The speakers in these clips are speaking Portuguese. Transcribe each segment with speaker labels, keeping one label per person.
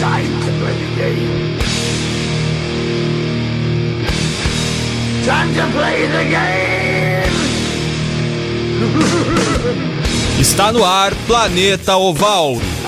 Speaker 1: Time to play the game. Time to play the game.
Speaker 2: Está no ar Planeta Oval.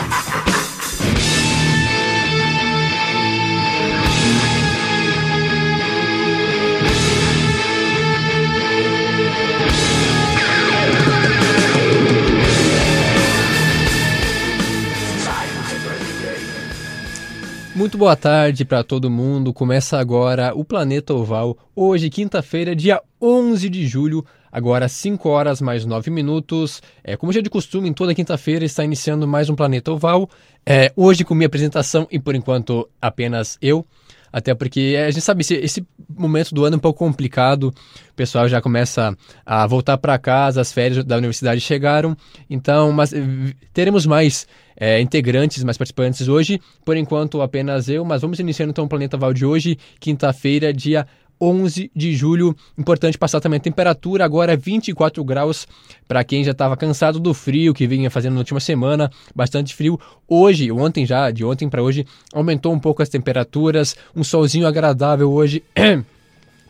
Speaker 3: Muito boa tarde para todo mundo. Começa agora o Planeta Oval. Hoje, quinta-feira, dia 11 de julho, agora 5 horas mais 9 minutos. É, como já é de costume, em toda quinta-feira está iniciando mais um Planeta Oval. É, hoje com minha apresentação e por enquanto apenas eu. Até porque a gente sabe, esse, esse momento do ano é um pouco complicado, o pessoal já começa a voltar para casa, as férias da universidade chegaram, então mas, eh, teremos mais é, integrantes, mais participantes hoje, por enquanto apenas eu, mas vamos iniciando então o Planeta Val de hoje, quinta-feira, dia 11 de julho. Importante passar também a temperatura, agora 24 graus para quem já estava cansado do frio que vinha fazendo na última semana, bastante frio. Hoje, ontem já, de ontem para hoje, aumentou um pouco as temperaturas, um solzinho agradável hoje.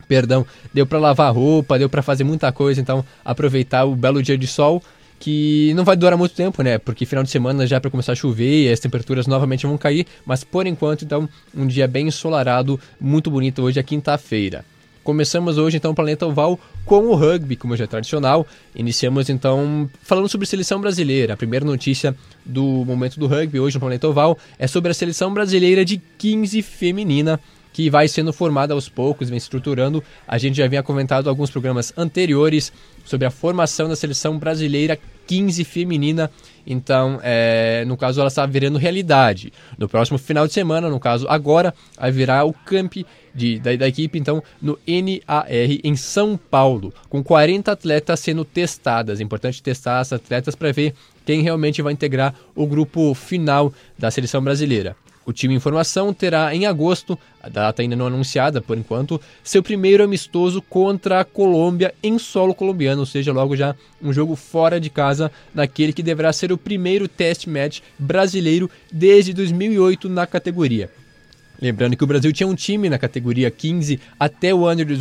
Speaker 3: Perdão, deu para lavar roupa, deu para fazer muita coisa, então aproveitar o belo dia de sol que não vai durar muito tempo, né? Porque final de semana já é para começar a chover e as temperaturas novamente vão cair, mas por enquanto, então, um dia bem ensolarado, muito bonito hoje, é quinta-feira. Começamos hoje então o Planeta Oval com o rugby, como já é tradicional. Iniciamos então falando sobre seleção brasileira. A primeira notícia do momento do rugby hoje no Planeta Oval é sobre a seleção brasileira de 15 feminina que vai sendo formada aos poucos, vem estruturando. A gente já havia comentado alguns programas anteriores sobre a formação da seleção brasileira 15 feminina. Então, é, no caso, ela está virando realidade. No próximo final de semana, no caso agora, vai virar o camp de, da, da, equipe, então, no NAR em São Paulo, com 40 atletas sendo testadas. É importante testar as atletas para ver quem realmente vai integrar o grupo final da seleção brasileira. O time em formação terá em agosto, a data ainda não anunciada por enquanto, seu primeiro amistoso contra a Colômbia em solo colombiano, ou seja, logo já um jogo fora de casa, naquele que deverá ser o primeiro test match brasileiro desde 2008 na categoria. Lembrando que o Brasil tinha um time na categoria 15 até o ano de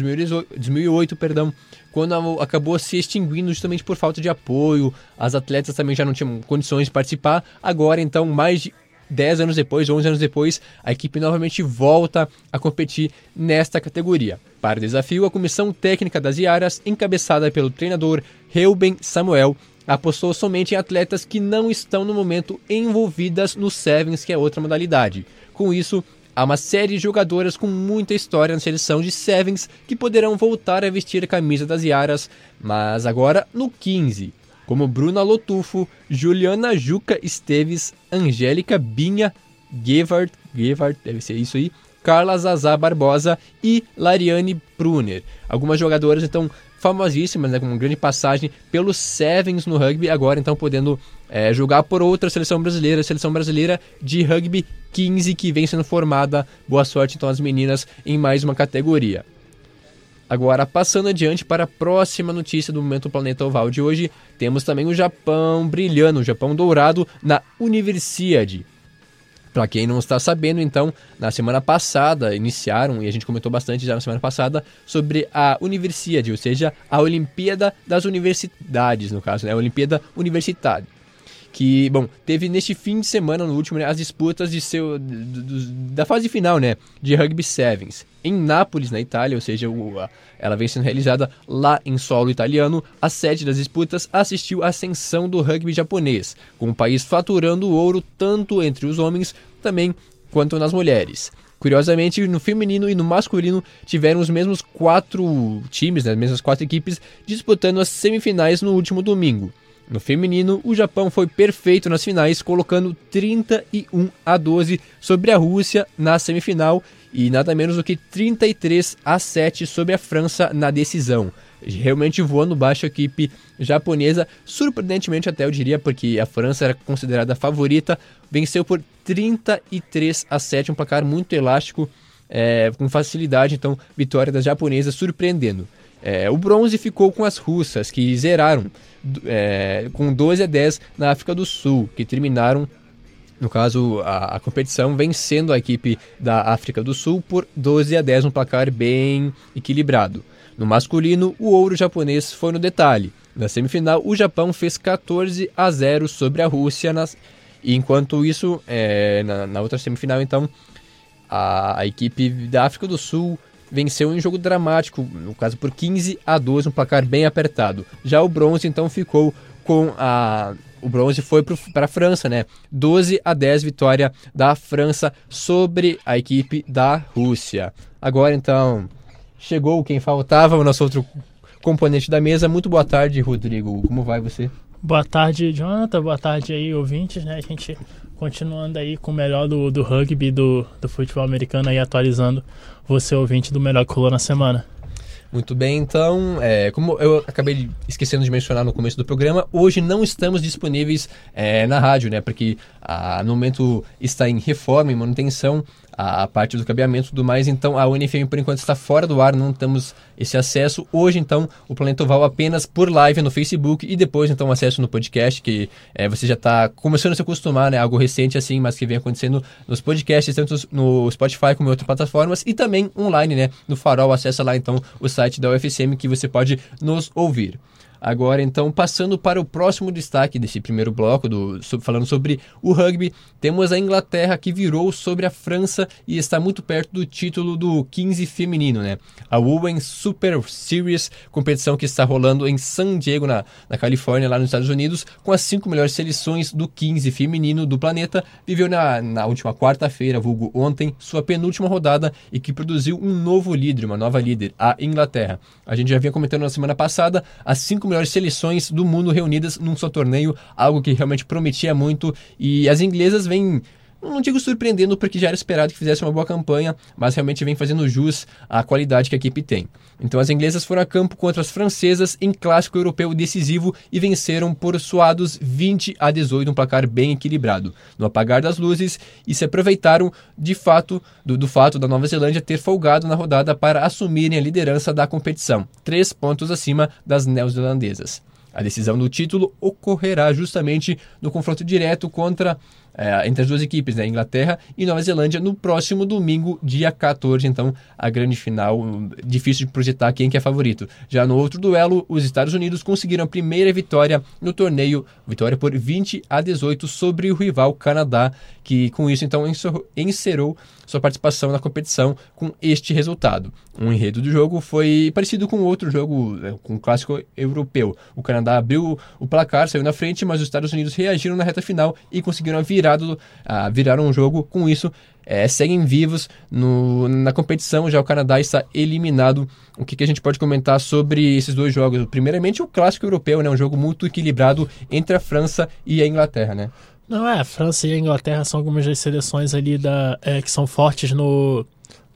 Speaker 3: 2008, perdão, quando acabou se extinguindo justamente por falta de apoio, as atletas também já não tinham condições de participar. Agora, então, mais de 10 anos depois, 11 anos depois, a equipe novamente volta a competir nesta categoria. Para o desafio, a comissão técnica das Iaras, encabeçada pelo treinador Reuben Samuel, apostou somente em atletas que não estão no momento envolvidas no Sevens, que é outra modalidade. Com isso, há uma série de jogadoras com muita história na seleção de Sevens que poderão voltar a vestir a camisa das Iaras, mas agora no 15 como Bruna Lotufo, Juliana Juca Esteves, Angélica Binha, Gevard, Gevard, deve ser isso aí, Carla Zazá Barbosa e Lariane Pruner. Algumas jogadoras, então, famosíssimas, né, com uma grande passagem pelos Sevens no rugby, agora então podendo é, jogar por outra seleção brasileira, seleção brasileira de rugby 15 que vem sendo formada. Boa sorte então às meninas em mais uma categoria. Agora, passando adiante para a próxima notícia do Momento Planeta Oval de hoje, temos também o Japão brilhando, o Japão dourado na Universiade. Para quem não está sabendo, então, na semana passada iniciaram, e a gente comentou bastante já na semana passada, sobre a Universiade, ou seja, a Olimpíada das Universidades, no caso, né? A Olimpíada Universitária que, bom, teve neste fim de semana, no último, né, as disputas de seu, da fase final, né, de Rugby Sevens. Em Nápoles, na Itália, ou seja, o, a, ela vem sendo realizada lá em solo italiano, a sede das disputas assistiu à ascensão do rugby japonês, com o país faturando ouro tanto entre os homens também quanto nas mulheres. Curiosamente, no feminino e no masculino tiveram os mesmos quatro times, né, as mesmas quatro equipes, disputando as semifinais no último domingo. No feminino, o Japão foi perfeito nas finais, colocando 31 a 12 sobre a Rússia na semifinal e nada menos do que 33 a 7 sobre a França na decisão. Realmente voando baixo a equipe japonesa, surpreendentemente até eu diria, porque a França era considerada a favorita, venceu por 33 a 7, um placar muito elástico, é, com facilidade, então vitória das japonesas surpreendendo. É, o bronze ficou com as russas, que zeraram é, com 12 a 10 na África do Sul, que terminaram No caso, a, a, competição vencendo a equipe da África do Sul por 12 a 10, um placar bem equilibrado. No masculino, o ouro japonês foi no detalhe. Na semifinal, o Japão fez 14 a 0 sobre a Rússia. Nas... Enquanto isso, é, na, na, outra semifinal, então, a, a, equipe da África do Sul venceu em jogo dramático, no caso por 15 a 12, um placar bem apertado. Já o bronze, então, ficou com a. O bronze foi para a França, né? 12 a 10 vitória da França sobre a equipe da Rússia. Agora, então, chegou quem faltava, o nosso outro componente da mesa. Muito boa tarde, Rodrigo. Como vai você?
Speaker 4: Boa tarde, Jonathan. Boa tarde aí, ouvintes, né? A gente continuando aí com o melhor do, do rugby, do, do futebol americano aí, atualizando você, ouvinte, do melhor rolou na semana.
Speaker 3: Muito bem, então, é, como eu acabei esquecendo de mencionar no começo do programa, hoje não estamos disponíveis é, na rádio, né? Porque a, no momento está em reforma, em manutenção, a, a, parte do cabeamento e tudo mais. Então a UNFM por enquanto está fora do ar, não temos esse acesso. Hoje, então, o Planeta Oval apenas por live no Facebook e depois, então, acesso no podcast, que é, você já está começando a se acostumar, né? Algo recente assim, mas que vem acontecendo nos podcasts, tanto no Spotify como em outras plataformas e também online, né? No Farol, acessa lá então o site da UFSM que você pode nos ouvir. Agora, então, passando para o próximo destaque desse primeiro bloco, do, falando sobre o rugby, temos a Inglaterra que virou sobre a França e está muito perto do título do 15 feminino, né? A Women's Super Series, competição que está rolando em San Diego, na, na Califórnia, lá nos Estados Unidos, com as cinco melhores seleções do 15 feminino do planeta, viveu na, na última quarta-feira, vulgo ontem, sua penúltima rodada e que produziu um novo líder, uma nova líder, a Inglaterra. A gente já vinha comentando na semana passada as cinco melhores seleções do mundo reunidas num só torneio, algo que realmente prometia muito. E as inglesas vêm não digo surpreendendo porque já era esperado que fizesse uma boa campanha, mas realmente vem fazendo jus à qualidade que a equipe tem. Então as inglesas foram a campo contra as francesas em clássico europeu decisivo e venceram por suados 20 a 18, um placar bem equilibrado. No apagar das luzes e se aproveitaram de fato do, do fato da Nova Zelândia ter folgado na rodada para assumirem a liderança da competição, três pontos acima das neozelandesas. A decisão do título ocorrerá justamente no confronto direto contra é, entre as duas equipes, né, Inglaterra e Nova Zelândia, no próximo domingo, dia 14. Então, a grande final, difícil de projetar quem que é favorito. Já no outro duelo, os Estados Unidos conseguiram a primeira vitória no torneio, vitória por 20 a 18 sobre o rival Canadá, que com isso então encerrou sua participação na competição com este resultado. Um enredo do jogo foi parecido com outro jogo, né, com o clássico europeu. O Canadá abriu o placar, saiu na frente, mas os Estados Unidos reagiram na reta final e conseguiram virar, virar um jogo. Com isso, é, seguem vivos no, na competição. Já o Canadá está eliminado. O que, que, a gente pode comentar sobre esses dois jogos? Primeiramente, o clássico europeu, né? Um jogo muito equilibrado entre a França e a Inglaterra, né?
Speaker 4: Não, é, a França e a Inglaterra são algumas das seleções ali da, é, que são fortes no,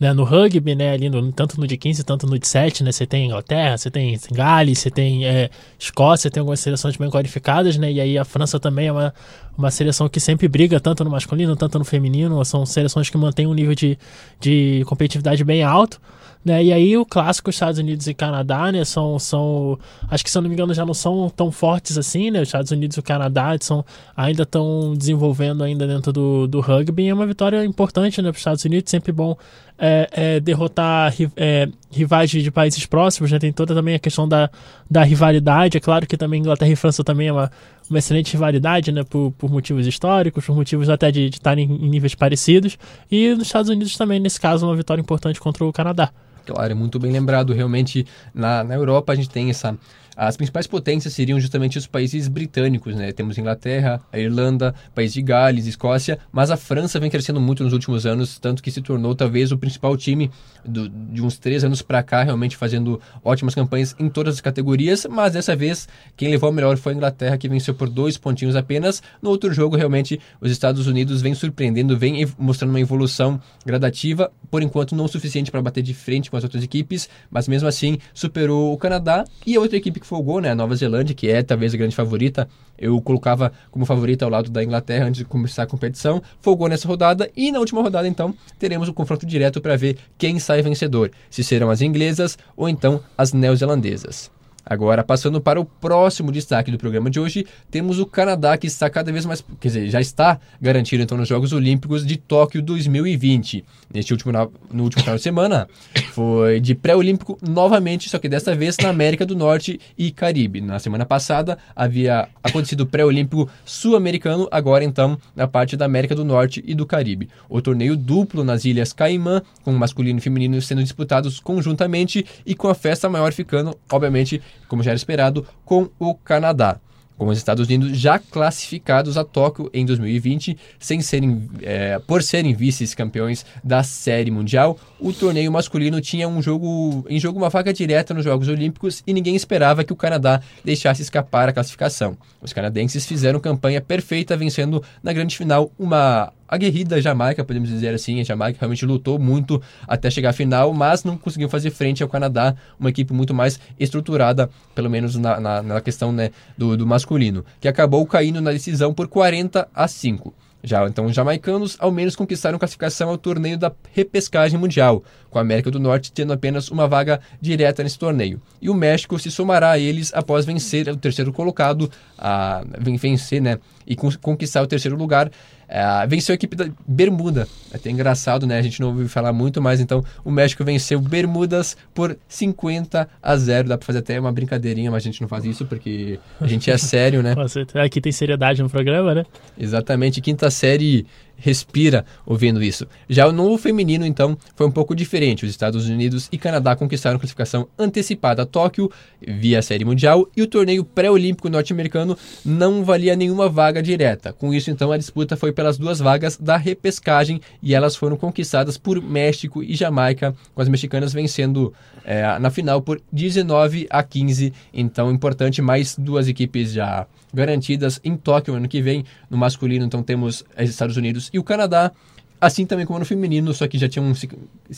Speaker 4: né, no rugby, né, ali no, tanto no de 15, tanto no de 7, né, você tem Inglaterra, você tem Gales, você tem é, Escócia, tem algumas seleções bem qualificadas, né, e aí a França também é uma, uma seleção que sempre briga tanto no masculino, tanto no feminino, são seleções que mantêm um nível de, de competitividade bem alto, né? E aí o clássico Estados Unidos e Canadá, né, são, são acho que se eu não me engano já não são tão fortes assim, né? Os Estados Unidos e o Canadá são ainda estão desenvolvendo ainda dentro do, do rugby. É uma vitória importante, né, para os Estados Unidos, sempre bom é, é, derrotar é, rivais de países próximos, né? Tem toda também a questão da, da rivalidade. É claro que também Inglaterra e França também é uma, uma excelente rivalidade, né? Por, por motivos históricos, por motivos até de estarem em níveis parecidos. E nos Estados Unidos também, nesse caso, uma vitória importante contra o Canadá.
Speaker 3: Claro, é muito bem lembrado. Realmente, na, na Europa a gente tem essa as principais potências seriam justamente os países britânicos, né? Temos Inglaterra, a Irlanda, País de Gales, Escócia, mas a França vem crescendo muito nos últimos anos, tanto que se tornou talvez o principal time do, de uns três anos para cá, realmente fazendo ótimas campanhas em todas as categorias, mas dessa vez quem levou a melhor foi a Inglaterra, que venceu por dois pontinhos apenas. No outro jogo, realmente, os Estados Unidos vem surpreendendo, vem mostrando uma evolução gradativa, por enquanto não o suficiente para bater de frente com as outras equipes, mas mesmo assim superou o Canadá e a outra equipe que folgou, né? A Nova Zelândia, que é talvez a grande favorita. Eu colocava como favorita ao lado da Inglaterra antes de começar a competição. Folgou nessa rodada e na última rodada, então, teremos o um confronto direto para ver quem sai vencedor. Se serão as inglesas ou então as neozelandesas. Agora, passando para o próximo destaque do programa de hoje, temos o Canadá que está cada vez mais, quer dizer, já está garantido então nos Jogos Olímpicos de Tóquio 2020. Neste último no último final de semana, foi de pré-olímpico novamente, só que desta vez na América do Norte e Caribe. Na semana passada havia acontecido o pré-olímpico sul-americano, agora então na parte da América do Norte e do Caribe. O torneio duplo nas Ilhas Caimã, com masculino e feminino sendo disputados conjuntamente e com a festa maior ficando, obviamente, como já era esperado, com o Canadá com os Estados Unidos já classificados a Tóquio em 2020, sem serem, é, por serem vice-campeões da Série Mundial. O torneio masculino tinha um jogo em jogo uma vaga direta nos Jogos Olímpicos e ninguém esperava que o Canadá deixasse escapar a classificação. Os canadenses fizeram campanha perfeita, vencendo na grande final uma aguerrida Jamaica, podemos dizer assim. A Jamaica realmente lutou muito até chegar à final, mas não conseguiu fazer frente ao Canadá, uma equipe muito mais estruturada, pelo menos na, na, na questão né, do, do masculino, que acabou caindo na decisão por 40 a 5. Já então os jamaicanos ao menos conquistaram classificação ao torneio da repescagem mundial, com a América do Norte tendo apenas uma vaga direta nesse torneio. E o México se somará a eles após vencer o terceiro colocado, a, vencer né, e conquistar o terceiro lugar é, venceu a equipe da Bermuda. É até engraçado, né? A gente não ouviu falar muito, mas então o México venceu Bermudas por 50 a 0. Dá pra fazer até uma brincadeirinha, mas a gente não faz isso porque a gente é sério, né?
Speaker 4: Aqui tem seriedade no programa, né?
Speaker 3: Exatamente. Quinta série respira ouvindo isso. Já o novo feminino, então, foi um pouco diferente. Os Estados Unidos e Canadá conquistaram classificação antecipada a Tóquio via Série Mundial e o torneio pré-olímpico norte-americano não valia nenhuma vaga direta. Com isso, então, a disputa foi pelas duas vagas da repescagem e elas foram conquistadas por México e Jamaica, com as mexicanas vencendo é, na final por 19 a 15. Então, importante, mais duas equipes já garantidas em Tóquio ano que vem. No masculino, então, temos os Estados Unidos e o Canadá. Assim também como no feminino, só que já tinham se,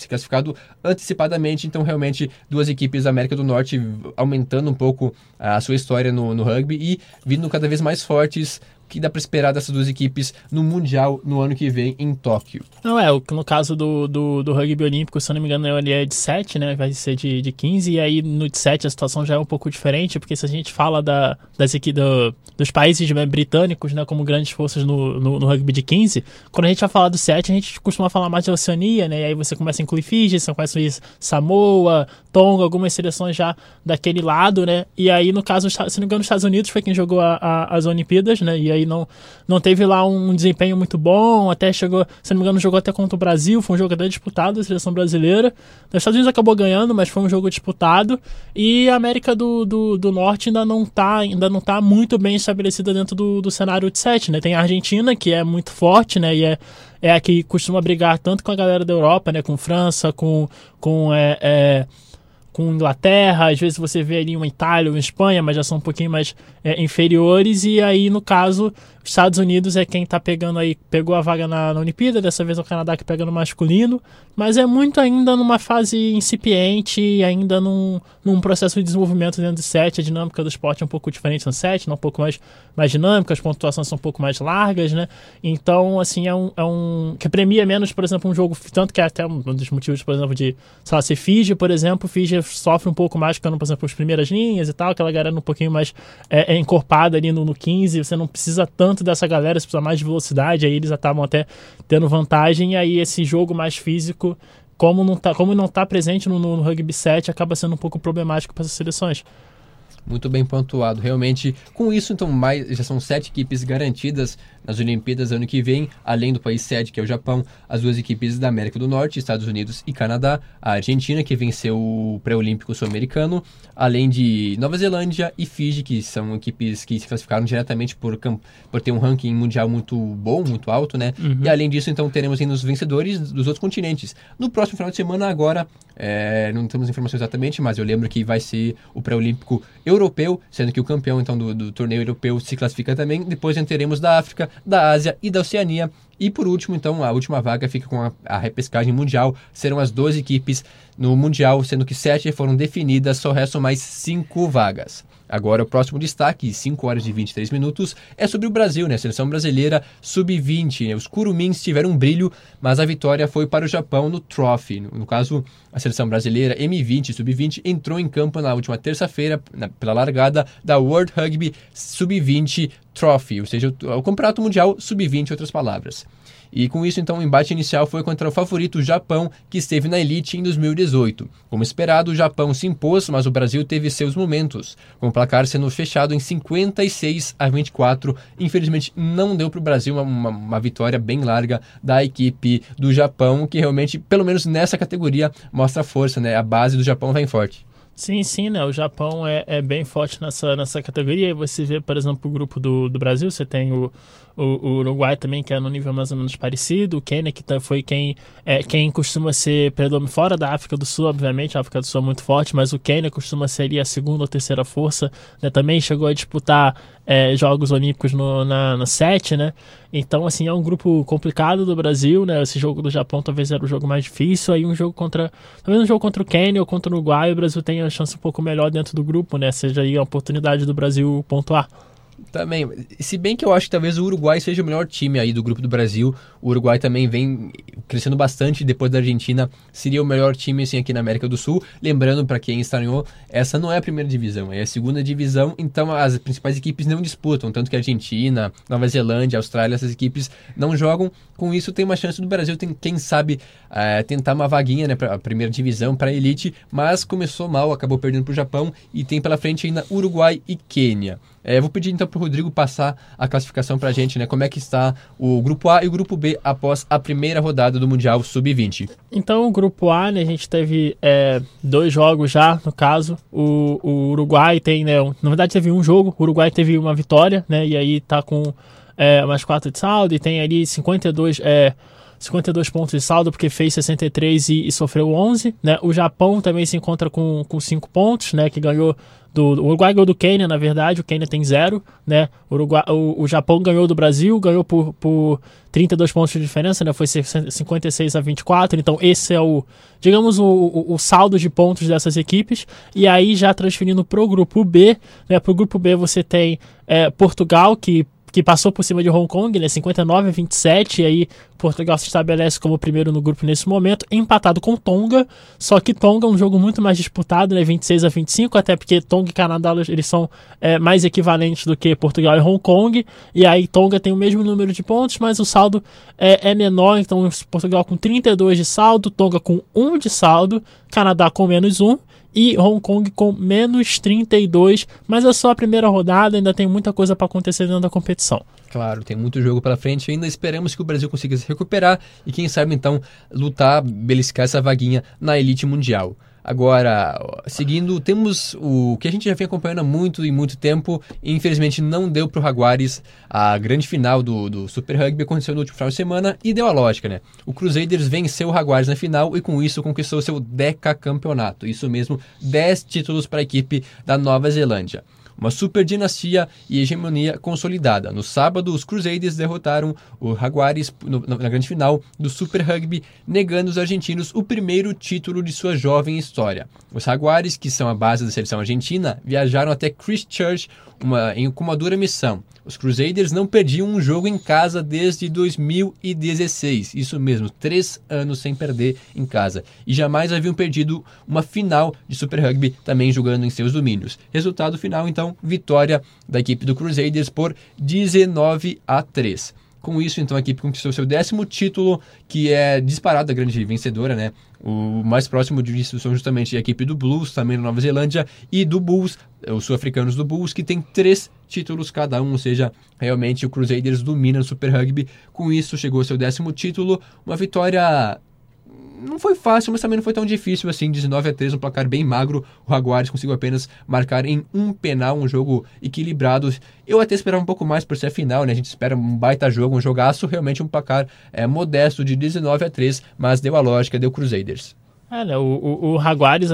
Speaker 3: classificado antecipadamente, então realmente duas equipes da América do Norte aumentando um pouco a sua história no, no rugby e vindo cada vez mais fortes que dá para esperar dessas duas equipes no Mundial no ano que vem em Tóquio?
Speaker 4: Não, é, no caso do, do, do rugby olímpico, se eu não me engano, ele é de 7, né? Vai ser de, de 15, e aí no de 7 a situação já é um pouco diferente, porque se a gente fala da, das do, dos países né, britânicos, né, como grandes forças no, no, no, rugby de 15, quando a gente vai falar do 7, a gente costuma falar mais de Oceania, né? E aí você começa a incluir você começa a Samoa, Tonga, algumas seleções já daquele lado, né? E aí, no caso, se não me engano, os Estados Unidos foi quem jogou a, a, as Olimpíadas, né? E aí aí não, não teve lá um desempenho muito bom, até chegou, se não me engano, jogou até contra o Brasil, foi um jogo até disputado, a seleção brasileira. Os Estados Unidos acabou ganhando, mas foi um jogo disputado. E a América do, do, do Norte ainda não está ainda não tá muito bem estabelecida dentro do, do cenário de sete, né? Tem a Argentina, que é muito forte, né? E é, é a que costuma brigar tanto com a galera da Europa, né? Com França, com, com é, é com Inglaterra, às vezes você vê ali uma Itália uma Espanha, mas já são um pouquinho mais é, inferiores, e aí no caso Estados Unidos é quem está pegando aí, pegou a vaga na, na Olimpíada, dessa vez é o Canadá que pega no masculino, mas é muito ainda numa fase incipiente, ainda num, num processo de desenvolvimento dentro do set. A dinâmica do esporte é um pouco diferente no set, né? um pouco mais, mais dinâmica, as pontuações são um pouco mais largas, né? Então, assim, é um, é um. que premia menos, por exemplo, um jogo, tanto que é até um dos motivos, por exemplo, de, sei lá, ser Fiji, por exemplo, Fiji sofre um pouco mais ficando, por exemplo, as primeiras linhas e tal, aquela galera um pouquinho mais é, é encorpada ali no, no 15, você não precisa tanto dessa galera, se precisa mais de velocidade, aí eles estavam até tendo vantagem, e aí esse jogo mais físico, como não está como não tá presente no, no Rugby 7, acaba sendo um pouco problemático para essas seleções.
Speaker 3: Muito bem pontuado. Realmente, com isso, então, mais, já são sete equipes garantidas nas Olimpíadas ano que vem, além do país sede, que é o Japão, as duas equipes da América do Norte, Estados Unidos e Canadá, a Argentina, que venceu o pré-olímpico sul-americano, além de Nova Zelândia e Fiji, que são equipes que se classificaram diretamente por, por ter um ranking mundial muito bom, muito alto, né? Uhum. E além disso, então, teremos ainda os vencedores dos outros continentes. No próximo final de semana, agora, é, não temos informações exatamente, mas eu lembro que vai ser o pré-olímpico europeu, sendo que o campeão, então, do, do torneio europeu se classifica também. Depois teremos da África, da Ásia e da Oceania. E por último, então, a última vaga fica com a, a, repescagem mundial. Serão as 12 equipes no Mundial, sendo que 7 foram definidas, só restam mais 5 vagas. Agora, o próximo destaque, 5 horas e 23 minutos, é sobre o Brasil, né? A seleção brasileira sub-20. Né? Os Curumins tiveram um brilho, mas a vitória foi para o Japão no Trophy. No, caso, a seleção brasileira M20 sub-20 entrou em campo na última terça-feira pela largada da World Rugby Sub-20 Trophy, ou seja, o, o Campeonato Mundial Sub-20, em outras palavras. E com isso, então, o embate inicial foi contra o favorito Japão, que esteve na elite em 2018. Como esperado, o Japão se impôs, mas o Brasil teve seus momentos, com o placar sendo fechado em 56 a 24. Infelizmente, não deu para o Brasil uma, uma, uma, vitória bem larga da equipe do Japão, que realmente, pelo menos nessa categoria, mostra força, né? A base do Japão vem forte.
Speaker 4: Sim, sim, né? O Japão é, é bem forte nessa, nessa categoria. Você vê, por exemplo, o grupo do, do Brasil, você tem o, o, Uruguai também, que é no nível mais ou menos parecido. O Quênia, que tá, foi quem, é, quem costuma ser predomínio fora da África do Sul, obviamente. A África do Sul é muito forte, mas o Quênia costuma ser ali a segunda ou terceira força. Né? Também chegou a disputar é, Jogos Olímpicos no, na, na sete, né? Então, assim, é um grupo complicado do Brasil, né? Esse jogo do Japão talvez era o jogo mais difícil. Aí um jogo contra. Talvez um jogo contra o Quênia ou contra o Uruguai, o Brasil tem a chance um pouco melhor dentro do grupo, né? Seja aí a oportunidade do Brasil pontuar.
Speaker 3: Também, se bem que eu acho que talvez o Uruguai seja o melhor time aí do grupo do Brasil. O Uruguai também vem crescendo bastante depois da Argentina. Seria o melhor time assim aqui na América do Sul. Lembrando para quem estranhou, essa não é a primeira divisão, é a segunda divisão. Então as principais equipes não disputam, tanto que a Argentina, Nova Zelândia, Austrália, essas equipes não jogam. Com isso tem uma chance do Brasil, tem, quem sabe, é, tentar uma vaguinha né, para a primeira divisão, para a elite. Mas começou mal, acabou perdendo para o Japão e tem pela frente ainda Uruguai e Quênia. É, vou pedir então para o Rodrigo passar a classificação para a gente, né? Como é que está o grupo A e o grupo B após a primeira rodada do Mundial Sub-20?
Speaker 4: Então, o grupo A, né, a gente teve é, dois jogos já, no caso. O, o, Uruguai tem, né? Na verdade, teve um jogo. O Uruguai teve uma vitória, né? E aí tá com é, mais quatro de saldo e tem ali 52. É, 52 pontos de saldo, porque fez 63 e, e sofreu 11. Né? O Japão também se encontra com, com 5 pontos, né? que ganhou do, o Uruguai ganhou do Quênia, na verdade, o Quênia tem zero, né? O, Uruguai, o, o Japão ganhou do Brasil, ganhou por, por 32 pontos de diferença, né? Foi 56 a 24, então esse é o, digamos, o, o, o saldo de pontos dessas equipes. E aí, já transferindo para o grupo B, né? Para o grupo B você tem é, Portugal, que que passou por cima de Hong Kong, né, 59 a 27, e aí Portugal se estabelece como primeiro no grupo nesse momento, empatado com Tonga, só que Tonga é um jogo muito mais disputado, né, 26 a 25, até porque Tonga e Canadá eles são é, mais equivalentes do que Portugal e Hong Kong, e aí Tonga tem o mesmo número de pontos, mas o saldo é, é menor, então Portugal com 32 de saldo, Tonga com 1 de saldo, Canadá com menos 1, e Hong Kong com menos 32, mas é só a primeira rodada, ainda tem muita coisa para acontecer dentro da competição.
Speaker 3: Claro, tem muito jogo pela frente ainda. Esperamos que o Brasil consiga se recuperar e, quem sabe, então, lutar, beliscar essa vaguinha na elite mundial. Agora, seguindo, temos o que a gente já vem acompanhando há muito e muito tempo. E infelizmente não deu para o Jaguares a grande final do, do Super Rugby aconteceu no último final de semana e deu a lógica, né? O Crusaders venceu o Jaguares na final e com isso conquistou seu deca campeonato. Isso mesmo, 10 títulos para a equipe da Nova Zelândia uma super dinastia e hegemonia consolidada. No sábado, os Crusaders derrotaram o Jaguares na grande final do Super Rugby, negando os argentinos o primeiro título de sua jovem história. Os Jaguares, que são a base da seleção argentina, viajaram até Christchurch uma, em, com uma dura missão. Os Crusaders não perdiam um jogo em casa desde 2016. Isso mesmo, três anos sem perder em casa. E jamais haviam perdido uma final de Super Rugby, também jogando em seus domínios. Resultado final, então, vitória da equipe do Crusaders por 19 a 3. Com isso, então, a equipe conquistou seu décimo título, que é disparado a grande vencedora, né? O mais próximo disso são justamente a equipe do Blues, também na Nova Zelândia, e do Bulls, os sul-africanos do Bulls, que tem três títulos cada um, ou seja, realmente o Crusaders domina o Super Rugby. Com isso, chegou ao seu décimo título, uma vitória não foi fácil, mas também não foi tão difícil assim. 19 a 3, um placar bem magro. O Jaguares conseguiu apenas marcar em um penal, um jogo equilibrado. Eu até esperava um pouco mais por ser a final, né? A gente espera um baita jogo, um jogaço. Realmente um placar é, modesto de 19 a 3, mas deu a lógica, deu Crusaders.
Speaker 4: É, né, o, o,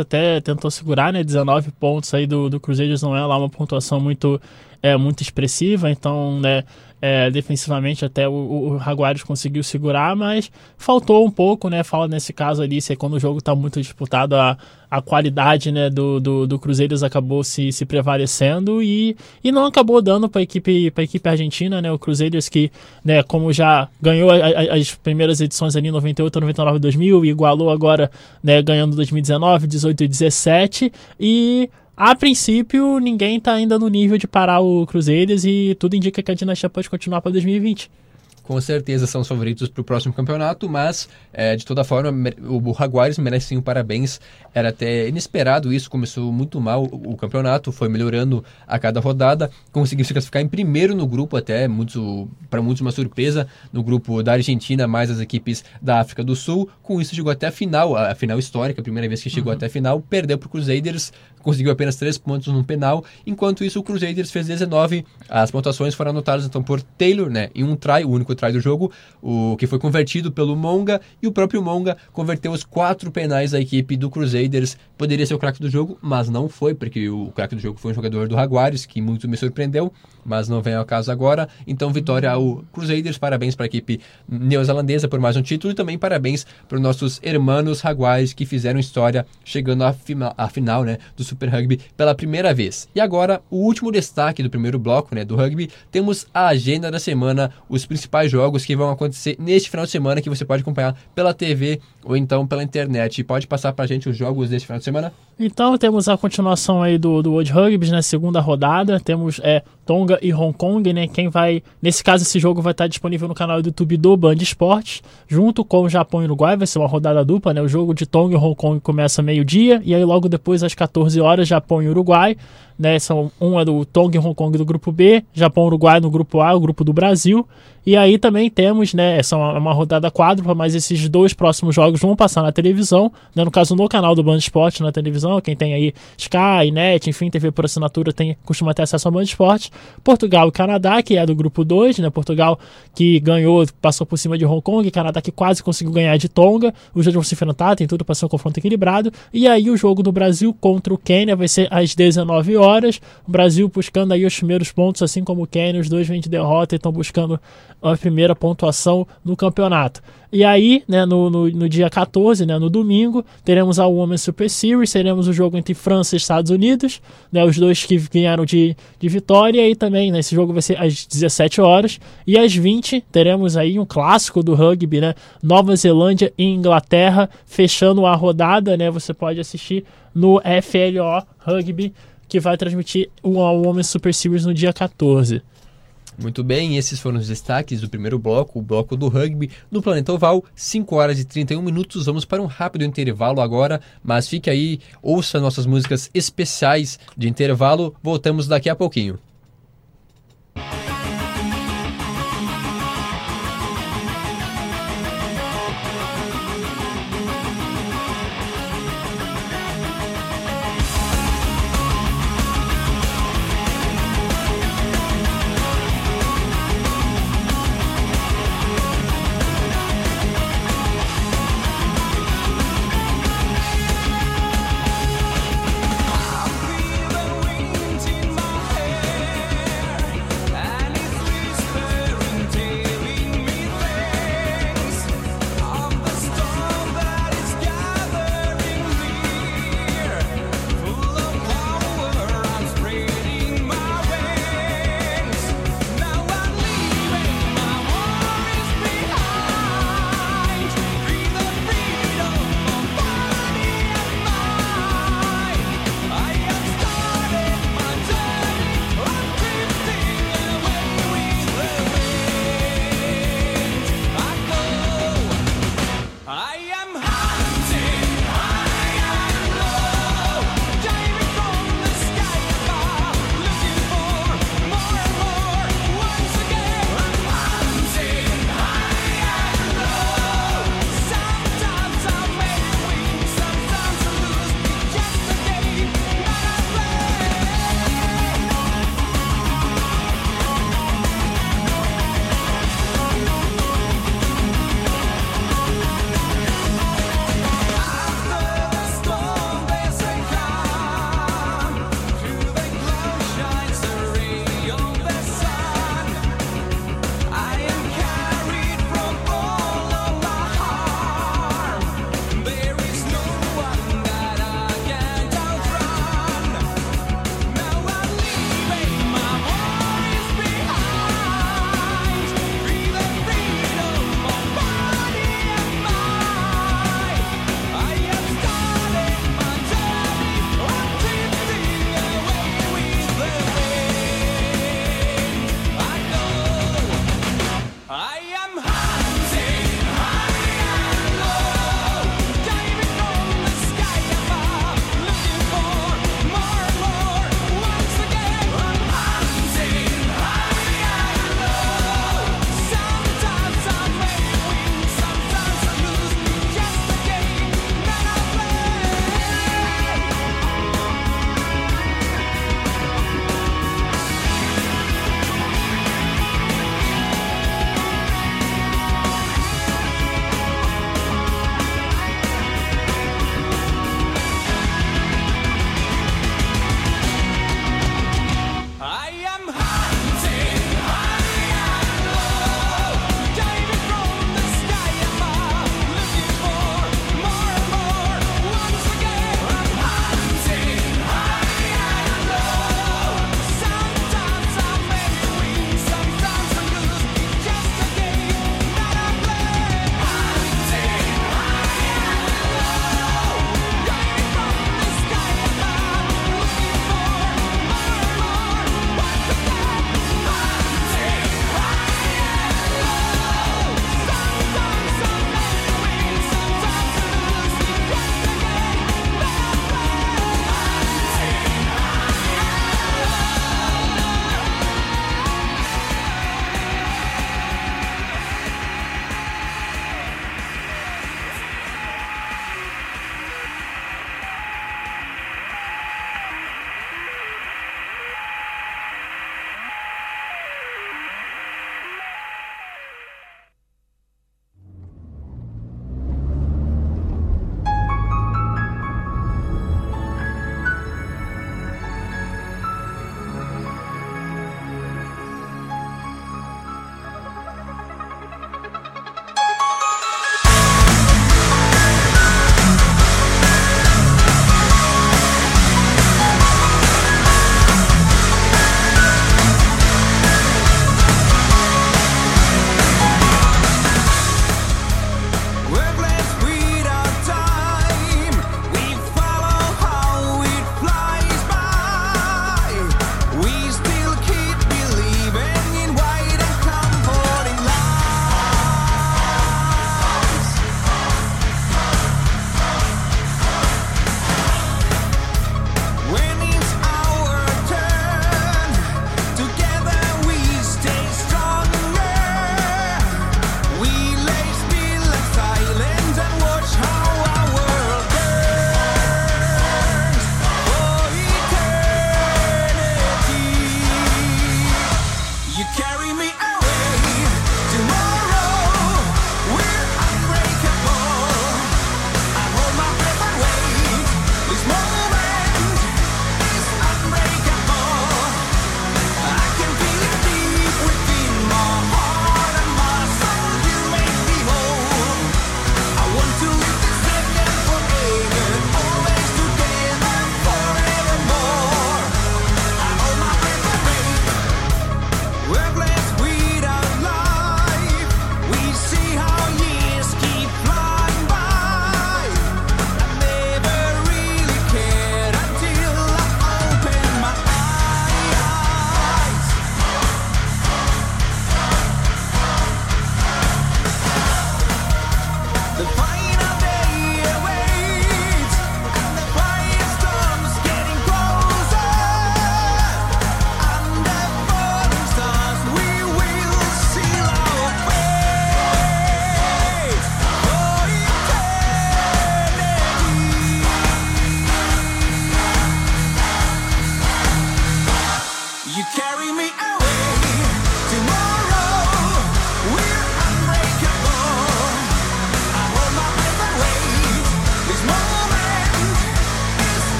Speaker 4: até tentou segurar, né? 19 pontos aí do, do Crusaders não é lá uma pontuação muito, é, muito expressiva, então, né? É, defensivamente até o, o Jaguares conseguiu segurar, mas faltou um pouco, né? Fala nesse caso ali, se é quando o jogo está muito disputado, a, a qualidade né, do, do, do Cruzeiros acabou se, se prevalecendo e, e não acabou dando para equipe, a equipe argentina, né? O Cruzeiros que, né, como já ganhou a, a, as primeiras edições ali, 98, 99, 2000, e igualou agora, né, ganhando 2019, 18 e 17, e a princípio, ninguém está ainda no nível de parar o Cruzeiros e tudo indica que a dinastia pode continuar para 2020
Speaker 3: com certeza são os favoritos para o próximo campeonato, mas é, de toda forma o Jaguares merece sim um parabéns. Era até inesperado isso, começou muito mal o, campeonato, foi melhorando a cada rodada, conseguiu se classificar em primeiro no grupo até, para muitos uma surpresa, no grupo da Argentina mais as equipes da África do Sul. Com isso chegou até a final, a, final histórica, a primeira vez que chegou uhum. até a final, perdeu para o Crusaders, conseguiu apenas 3 pontos no penal, enquanto isso o Crusaders fez 19. As pontuações foram anotadas então por Taylor, né, em um try, o único try do jogo, o que foi convertido pelo Monga, e o próprio Monga converteu os quatro penais da equipe do Crusaders. Poderia ser o craque do jogo, mas não foi, porque o craque do jogo foi um jogador do Jaguares, que muito me surpreendeu, mas não vem ao caso agora. Então, vitória ao Crusaders, parabéns para a equipe neozelandesa por mais um título e também parabéns para os nossos hermanos Jaguares que fizeram história chegando à, à final né, do Super Rugby pela primeira vez. E agora, o último destaque do primeiro bloco né, do rugby, temos a agenda da semana, os principais jogos que vão acontecer neste final de semana que você pode acompanhar pela TV ou então pela internet. Pode passar para a gente os jogos deste final de semana?
Speaker 4: Então temos a continuação aí do, do World Rugby na né, segunda rodada. Temos é, Tonga e Hong Kong, né? Quem vai. Nesse caso, esse jogo vai estar disponível no canal do YouTube do Band Esportes, junto com o Japão e Uruguai. Vai ser uma rodada dupla, né? O jogo de Tonga e Hong Kong começa meio-dia, e aí logo depois, às 14 horas, Japão e Uruguai. Né, são, um é do Tonga e Hong Kong do grupo B, Japão e Uruguai no grupo A, o grupo do Brasil. E aí também temos, né, essa é uma rodada quádrupla, mas esses dois próximos jogos vão passar na televisão, né, no caso no canal do Band Esporte na televisão, quem tem aí Sky, Net, enfim, TV por assinatura tem costuma ter acesso ao Band Esporte. Portugal e Canadá, que é do grupo 2, né, Portugal que ganhou, passou por cima de Hong Kong, Canadá que quase conseguiu ganhar de Tonga. Os dois vão se enfrentar, tem tudo para ser um confronto equilibrado. E aí o jogo do Brasil contra o Quênia vai ser às 19 horas. O Brasil buscando aí os primeiros pontos, assim como o Quênia, os dois vêm de derrota e estão buscando a primeira pontuação no campeonato. E aí, né, no, no, no, dia 14, né, no domingo, teremos a Women's Super Series, teremos o jogo entre França e Estados Unidos, né, os dois que vieram de, de vitória, e também né, esse jogo vai ser às 17 horas, e às 20 teremos aí um clássico do rugby, né, Nova Zelândia e Inglaterra, fechando a rodada, né, você pode assistir no FLO Rugby, que vai transmitir o Women's Super Series no dia 14.
Speaker 3: Muito bem, esses foram os destaques do primeiro bloco, o bloco do rugby no Planeta Oval, 5 horas e 31 minutos. Vamos para um rápido intervalo agora, mas fique aí, ouça nossas músicas especiais de intervalo. Voltamos daqui a pouquinho.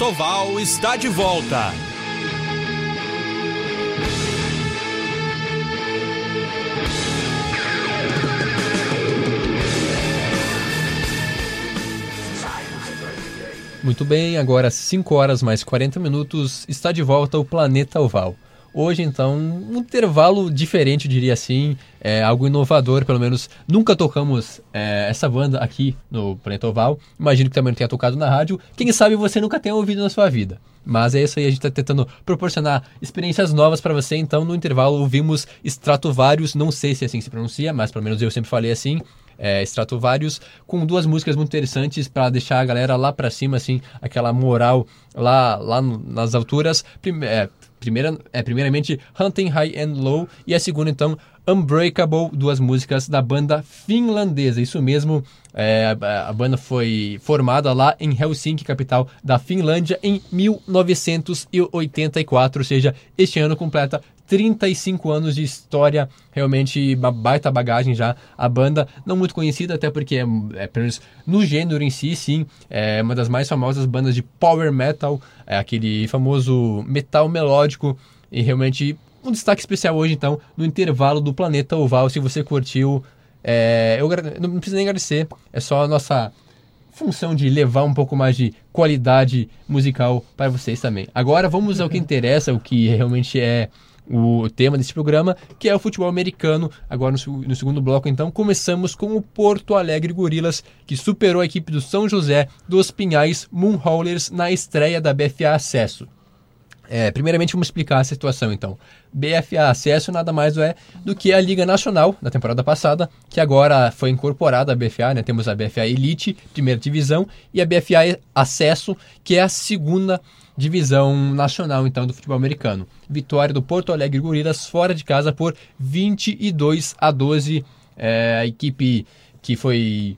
Speaker 2: Planeta Oval está de volta.
Speaker 3: Muito bem, agora 5 horas mais 40 minutos, está de volta o Planeta Oval. Hoje, então, um intervalo diferente, diria assim, é algo inovador, pelo menos nunca tocamos é, essa banda aqui no Planeta Oval. Imagino que também não tenha tocado na rádio. Quem sabe você nunca tenha ouvido na sua vida. Mas é isso aí, a gente está tentando proporcionar experiências novas para você. Então, no intervalo, ouvimos Stratovarius, não sei se é assim que se pronuncia, mas pelo menos eu sempre falei assim é, Stratovarius, com duas músicas muito interessantes para deixar a galera lá para cima, assim, aquela moral lá, lá nas alturas. Prime é, primeira, é, primeiramente, Hunting High and Low e a segunda, então, Unbreakable, duas músicas da banda finlandesa. Isso mesmo, é, a banda foi formada lá em Helsinki, capital da Finlândia, em 1984, ou seja, este ano completa 35 anos de história, realmente uma baita bagagem já. A banda, não muito conhecida, até porque é, é pelo menos no gênero em si, sim, é uma das mais famosas bandas de power metal, é aquele famoso metal melódico, e realmente um destaque especial hoje, então, no intervalo do Planeta Oval. Se você curtiu, é, eu não preciso nem agradecer, é só a nossa função de levar um pouco mais de qualidade musical para vocês também. Agora vamos ao que interessa, o que realmente é o tema desse programa, que é o futebol americano. Agora no, no, segundo bloco, então, começamos com o Porto Alegre Gorilas, que superou a equipe do São José dos Pinhais Moonhaulers na estreia da BFA Acesso. É, primeiramente, vamos explicar a situação, então. BFA Acesso nada mais é do que a Liga Nacional da temporada passada, que agora foi incorporada à BFA, né? Temos a BFA Elite, primeira divisão, e a BFA Acesso, que é a segunda divisão nacional, então, do futebol americano. Vitória do Porto Alegre Gorilas fora de casa por 22 a 12. É, a equipe que foi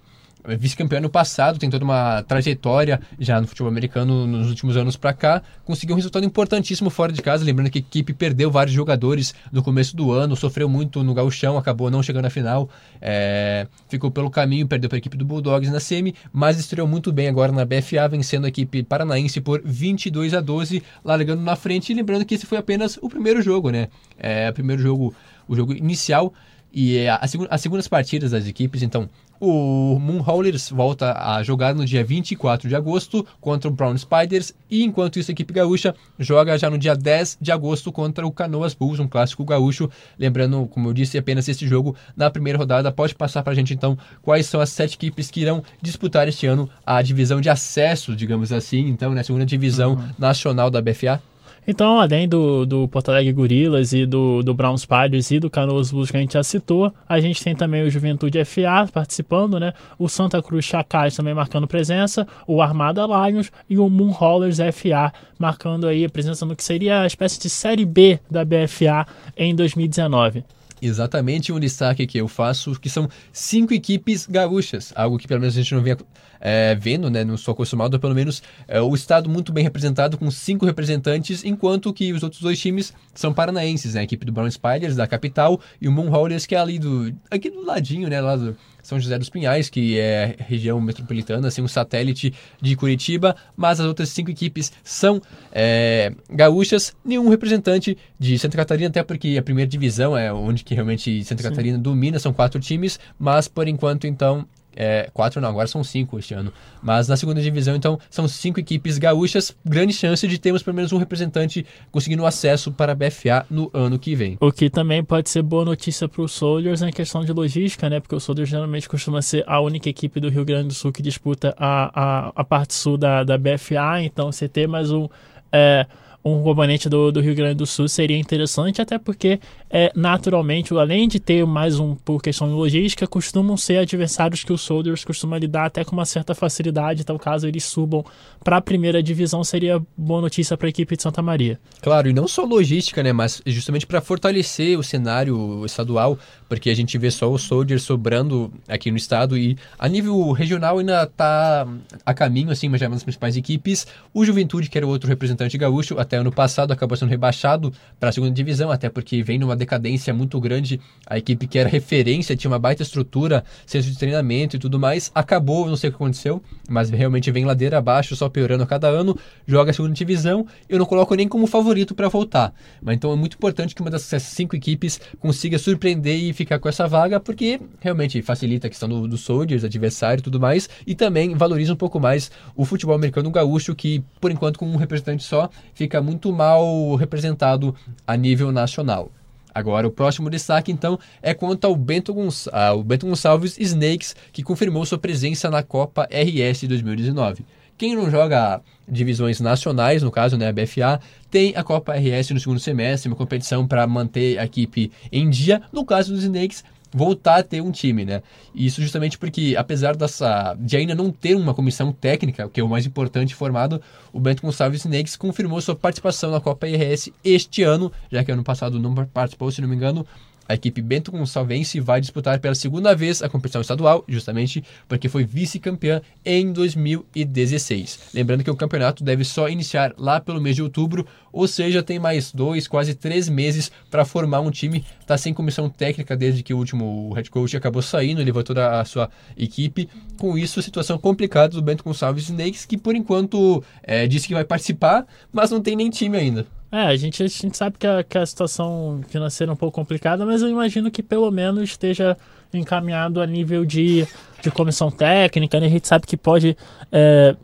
Speaker 3: vice-campeão no passado, tem toda uma trajetória já no futebol americano nos últimos anos para cá, conseguiu um resultado importantíssimo fora de casa, lembrando que a equipe perdeu vários jogadores no começo do ano, sofreu muito no gauchão, acabou não chegando à final, é, ficou pelo caminho, perdeu para a equipe do Bulldogs na semi, mas estreou muito bem agora na BFA, vencendo a equipe paranaense por 22 a 12, largando na frente, e lembrando que esse foi apenas o primeiro jogo, né? É, o primeiro jogo, o jogo inicial, e é, as segundas partidas das equipes, então, o Moonhaulers volta a jogar no dia 24 de agosto contra o Brown Spiders e enquanto isso a equipe gaúcha joga já no dia 10 de agosto contra o Canoas Bulls, um clássico gaúcho. Lembrando, como eu disse, apenas esse jogo na primeira rodada. Pode passar para a gente então quais são as sete equipes que irão disputar este ano a divisão de acesso, digamos assim, então, na né, segunda divisão uhum. nacional da BFA?
Speaker 4: Então, além do, do Porto Alegre Gorilas e do, do Brown Spiders e do Canoas Blues que a gente já citou, a gente tem também o Juventude FA participando, né? O Santa Cruz Chacais também marcando presença, o Armada Lions e o Moonhaulers FA marcando aí a presença no que seria a espécie de Série B da BFA em 2019
Speaker 3: exatamente um destaque que eu faço, que são cinco equipes gaúchas, algo que pelo menos a gente não vinha é, vendo, né, não sou acostumado, pelo menos é, o estado muito bem representado com cinco representantes, enquanto que os outros dois times são paranaenses, né, a equipe do Brown Spiders da capital e o Moonhaulers que é ali do aqui do ladinho, né, lá do são José dos Pinhais, que é região metropolitana, assim, um satélite de Curitiba, mas as outras cinco equipes são é, gaúchas, nenhum representante de Santa Catarina, até porque a primeira divisão é onde que realmente Santa Sim. Catarina domina, são quatro times, mas por enquanto, então, é, quatro não, agora são cinco este ano. Mas na segunda divisão, então, são cinco equipes gaúchas. Grande chance de termos pelo menos um representante conseguindo acesso para a BFA no ano que vem.
Speaker 4: O que também pode ser boa notícia para os Soldiers na questão de logística, né? Porque o Soldiers geralmente costuma ser a única equipe do Rio Grande do Sul que disputa a, a, a parte sul da, da BFA. Então, você ter mais um. É, um componente do, do Rio Grande do Sul seria interessante, até porque, é, naturalmente, além de ter mais um por questão de logística, costumam ser adversários que os Soldiers costumam lidar até com uma certa facilidade, então caso eles subam para a primeira divisão, seria boa notícia para a equipe de Santa Maria.
Speaker 3: Claro, e não só logística, né, mas justamente para fortalecer o cenário estadual, porque a gente vê só o Soldiers sobrando aqui no estado e a nível regional ainda está a caminho, assim, mas já é uma das principais equipes. O Juventude, que era o outro representante gaúcho, até ano passado acabou sendo rebaixado para a segunda divisão, até porque vem numa decadência muito grande. A equipe que era referência, tinha uma baita estrutura, centro de treinamento e tudo mais, acabou, não sei o que aconteceu, mas realmente vem ladeira abaixo, só piorando a cada ano, joga a segunda divisão, eu não coloco nem como favorito para voltar. Mas então é muito importante que uma dessas cinco equipes consiga surpreender e ficar com essa vaga, porque realmente facilita a questão do, do soldiers, adversário e tudo mais, e também valoriza um pouco mais o futebol americano gaúcho, que por enquanto com um representante só fica muito mal representado a nível nacional. Agora, o próximo destaque, então, é quanto ao Bento, ao Bento Gonçalves Snakes, que confirmou sua presença na Copa RS 2019. Quem não joga divisões nacionais, no caso, né, a BFA, tem a Copa RS no segundo semestre, uma competição para manter a equipe em dia. No caso dos Snakes, voltar a ter um time, né? Isso justamente porque, apesar dessa, de ainda não ter uma comissão técnica, que é o mais importante formado, o Bento Gonçalves Snakes confirmou sua participação na Copa IRS este ano, já que ano passado não participou, se não me engano, a equipe Bento Gonçalvense vai disputar pela segunda vez a competição estadual, justamente porque foi vice-campeã em 2016. Lembrando que o campeonato deve só iniciar lá pelo mês de outubro, ou seja, tem mais dois, quase três meses para formar um time. Está sem comissão técnica desde que o último head coach acabou saindo, ele levou toda a sua equipe. Com isso, situação complicada do Bento Gonçalves Snakes, que por enquanto é, disse que vai participar, mas não tem nem time ainda.
Speaker 4: É, a gente, a gente sabe que a, que a situação financeira é um pouco complicada, mas eu imagino que pelo menos esteja encaminhado a nível de, de comissão técnica, né? A gente sabe que pode. É,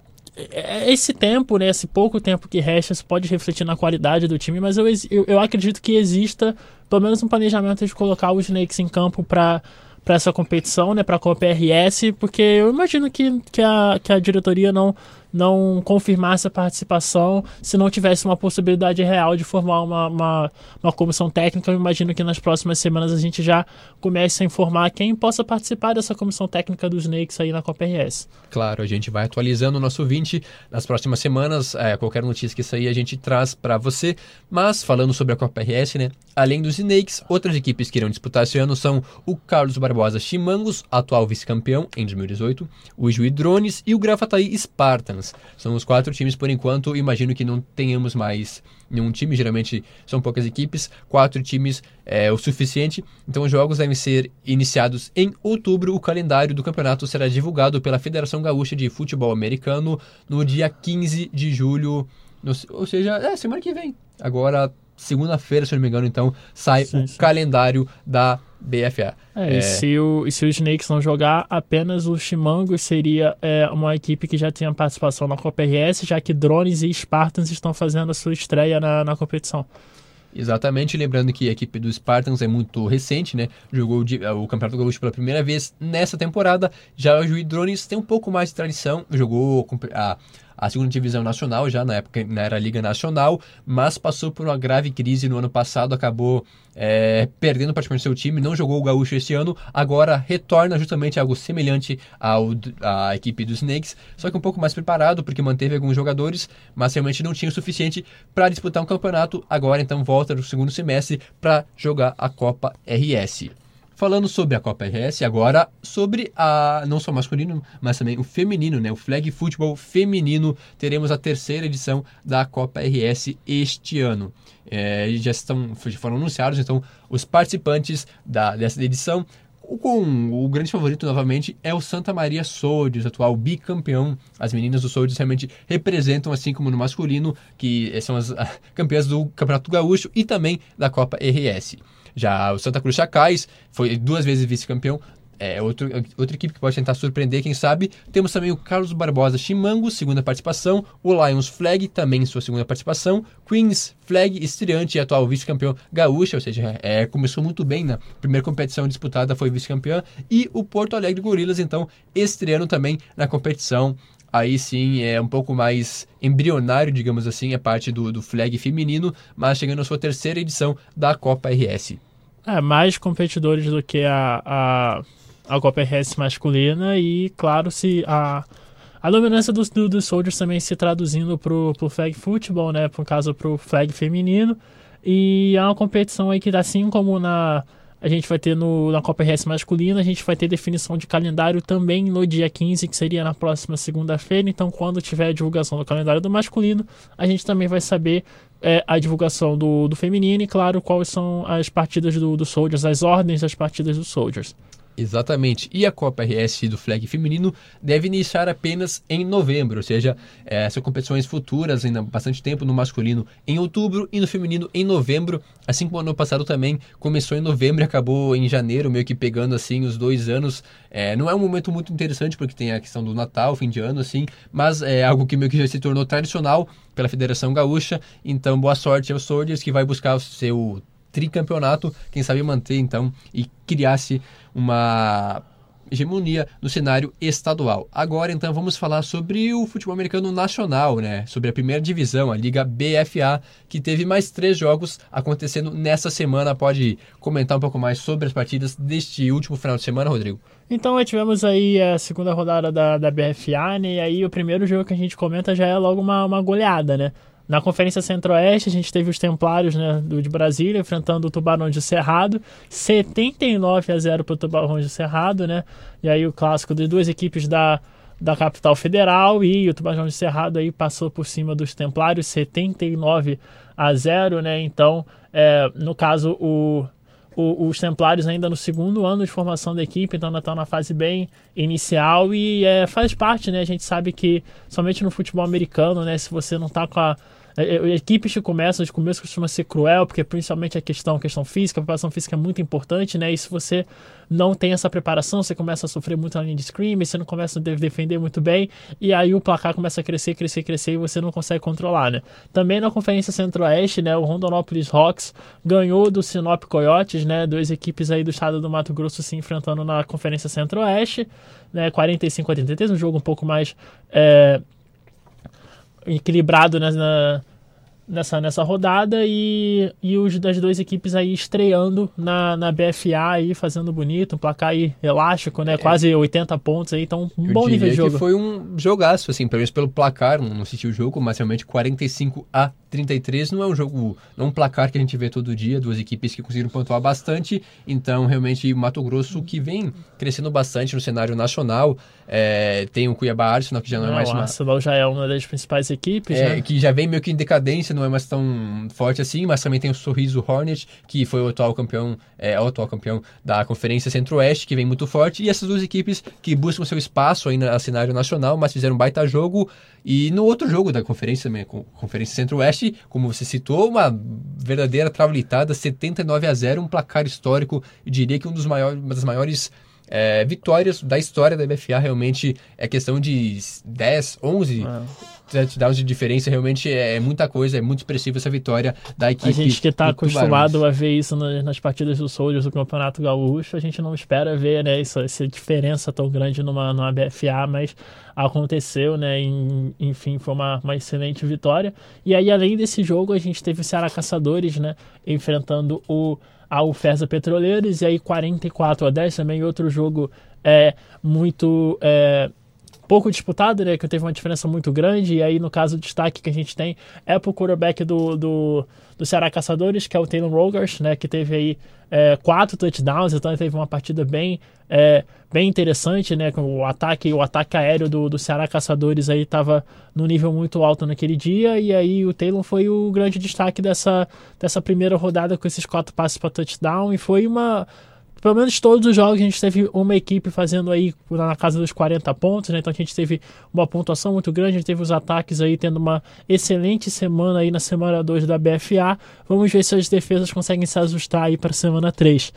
Speaker 4: é esse tempo, né, esse pouco tempo que resta, isso pode refletir na qualidade do time, mas eu, eu, eu acredito que exista pelo menos um planejamento de colocar os Snakes em campo para para essa competição, né, para a Copa RS, porque eu imagino que, que, a, que a diretoria não não confirmasse a participação se não tivesse uma possibilidade real de formar uma, uma, uma, comissão técnica. Eu imagino que nas próximas semanas a gente já comece a informar quem possa participar dessa comissão técnica dos Snakes aí na Copa RS.
Speaker 3: Claro, a gente vai atualizando o nosso 20 nas próximas semanas. É, qualquer notícia que sair a gente traz para você. Mas falando sobre a Copa RS, né? Além dos Snakes, outras equipes que irão disputar esse ano são o Carlos Barbosa Chimangos, atual vice-campeão em 2018, o Juí Drones e o Gravataí Spartan. São os quatro times por enquanto. Imagino que não tenhamos mais nenhum time. Geralmente são poucas equipes. Quatro times é o suficiente. Então os jogos devem ser iniciados em outubro. O calendário do campeonato será divulgado pela Federação Gaúcha de Futebol Americano no dia 15 de julho. No, ou seja, é semana que vem. Agora segunda-feira, se não me engano, então, sai sim, o sim. calendário da BFA.
Speaker 4: É, é... E, se o, e se o Snakes não jogar, apenas o Chimangos seria é, uma equipe que já tinha participação na Copa RS, já que Drones e Spartans estão fazendo a sua estreia na, na competição.
Speaker 3: Exatamente, lembrando que a equipe do Spartans é muito recente, né? Jogou o Campeonato Gaúcho pela primeira vez nessa temporada. Já o Juiz Drones tem um pouco mais de tradição, jogou a a segunda divisão nacional, já na época não era Liga Nacional, mas passou por uma grave crise no ano passado, acabou é, perdendo praticamente seu time, não jogou o Gaúcho esse ano, agora retorna justamente algo semelhante ao, à equipe dos Snakes, só que um pouco mais preparado, porque manteve alguns jogadores, mas realmente não tinha o suficiente para disputar um campeonato, agora então volta no segundo semestre para jogar a Copa RS. Falando sobre a Copa RS, agora sobre a não só masculino, mas também o feminino, né? O flag futebol feminino. Teremos a terceira edição da Copa RS este ano. É, já estão, foram anunciados então os participantes da, dessa edição. Com o grande favorito novamente é o Santa Maria Soldiers, atual bicampeão. As meninas do Soldiers realmente representam, assim como no masculino, que são as campeãs do Campeonato Gaúcho e também da Copa RS. Já o Santa Cruz Chacais foi duas vezes vice-campeão. É outro, outra equipe que pode tentar surpreender, quem sabe. Temos também o Carlos Barbosa Chimango, segunda participação. O Lions Flag, também sua segunda participação. Queens Flag, estreante e atual vice-campeão gaúcha, ou seja, é, começou muito bem na primeira competição disputada, foi vice-campeã. E o Porto Alegre Gorilas, então, estreando também na competição aí sim é um pouco mais embrionário, digamos assim, a parte do, do flag feminino, mas chegando à sua terceira edição da Copa RS.
Speaker 4: É, mais competidores do que a, a, a Copa RS masculina e, claro, se a, a dominância dos, do, dos Soldiers também se traduzindo para o flag futebol, né, por caso para o flag feminino. E é uma competição aí que, assim como na, a gente vai ter no, na Copa RS masculina, a gente vai ter definição de calendário também no dia 15, que seria na próxima segunda-feira. Então, quando tiver a divulgação do calendário do masculino, a gente também vai saber é, a divulgação do, do feminino e, claro, quais são as partidas do, do Soldiers, as ordens das partidas do Soldiers.
Speaker 3: Exatamente. E a Copa RS do flag feminino deve iniciar apenas em novembro, ou seja, é, são competições futuras, ainda bastante tempo no masculino em outubro e no feminino em novembro, assim como ano passado também começou em novembro e acabou em janeiro, meio que pegando assim os dois anos. É, não é um momento muito interessante porque tem a questão do Natal, fim de ano, assim, mas é algo que meio que já se tornou tradicional pela Federação Gaúcha. Então, boa sorte aos Soldiers que vai buscar o seu tricampeonato, quem sabe manter então e criasse uma hegemonia no cenário estadual. Agora então vamos falar sobre o futebol americano nacional, né? Sobre a primeira divisão, a Liga BFA, que teve mais três jogos acontecendo nessa semana. Pode comentar um pouco mais sobre as partidas deste último final de semana, Rodrigo?
Speaker 4: Então, tivemos aí a segunda rodada da, da BFA, né? E aí o primeiro jogo que a gente comenta já é logo uma, uma goleada, né? Na Conferência Centro-Oeste, a gente teve os Templários né, do, de Brasília enfrentando o Tubarão de Cerrado, 79 a 0 para o Tubarão de Cerrado, né? E aí o clássico de duas equipes da, da capital federal e o Tubarão de Cerrado aí passou por cima dos Templários, 79 a 0, né? Então, é, no caso, o, os Templários ainda no segundo ano de formação da equipe, então ainda estão na fase bem inicial e é, faz parte, né? A gente sabe que somente no futebol americano, né? Se você não está com a equipes que começam, de começo costuma ser cruel, porque principalmente a questão, a questão física, a preparação física é muito importante, né? E se você não tem essa preparação, você começa a sofrer muito na linha de scream, você não começa a defender muito bem, e aí o placar começa a crescer, crescer, crescer, e você não consegue controlar, né? Também na Conferência Centro-Oeste, né, o Rondonópolis Hawks ganhou do Sinop Coyotes, né, duas equipes aí do estado do Mato Grosso se enfrentando na Conferência Centro-Oeste, né, 45 a 33, um jogo um pouco mais é, equilibrado né, na, nessa, nessa rodada e, e os das duas equipes aí estreando na, na BFA aí, fazendo bonito, um placar aí elástico, né? É. Quase 80 pontos aí, então um
Speaker 3: Eu
Speaker 4: bom nível de jogo.
Speaker 3: que foi um jogaço, assim, pelo menos pelo placar, não, assisti o jogo, mas realmente 45 a 33 não é um jogo, não é um placar que a gente vê todo dia, duas equipes que conseguiram pontuar bastante, então realmente Mato Grosso que vem crescendo bastante no cenário nacional, é, tem o Cuiabá Arsenal que já não, é mais...
Speaker 4: O Arsenal já é uma das principais equipes,
Speaker 3: é,
Speaker 4: né?
Speaker 3: Que já vem meio que em decadência, não é mais tão forte assim, mas também tem o Sorriso Hornet, que foi o atual campeão, é, o atual campeão da Conferência Centro-Oeste, que vem muito forte, e essas duas equipes que buscam seu espaço aí no cenário nacional, mas fizeram um baita jogo, e no outro jogo da Conferência, Conferência Centro-Oeste, como você citou, uma verdadeira traulitada, 79 a 0, um placar histórico, diria que um dos maiores, uma das maiores é, vitórias da história da BFA realmente é questão de 10, 11 é. touchdowns de diferença. Realmente é muita coisa, é muito expressiva essa vitória da equipe. A
Speaker 4: gente que está acostumado a ver isso nas partidas do Soldiers do Campeonato Gaúcho, a gente não espera ver né, essa, essa diferença tão grande numa, numa BFA, mas aconteceu, né? enfim, foi uma, uma excelente vitória. E aí, além desse jogo, a gente teve o Ceará Caçadores, né? Enfrentando o ao Ferza Petroleiros, e aí 44 a 10 também outro jogo é muito é, pouco disputado, né, que teve uma diferença muito grande, e aí no caso o destaque que a gente tem é pro quarterback do, do, do Ceará Caçadores, que é o Taylor Rogers, né, que teve aí é, quatro touchdowns, então teve uma partida bem, é, bem interessante, né, com o ataque, o ataque aéreo do, do Ceará Caçadores aí estava no nível muito alto naquele dia, e aí o Taylor foi o grande destaque dessa, dessa primeira rodada com esses quatro passes para touchdown, e foi uma pelo menos todos os jogos a gente teve uma equipe fazendo aí na casa dos 40 pontos, né? Então a gente teve uma pontuação muito grande, a gente teve os ataques aí tendo uma excelente semana aí na semana 2 da BFA. Vamos ver se as defesas conseguem se ajustar aí para a semana 3.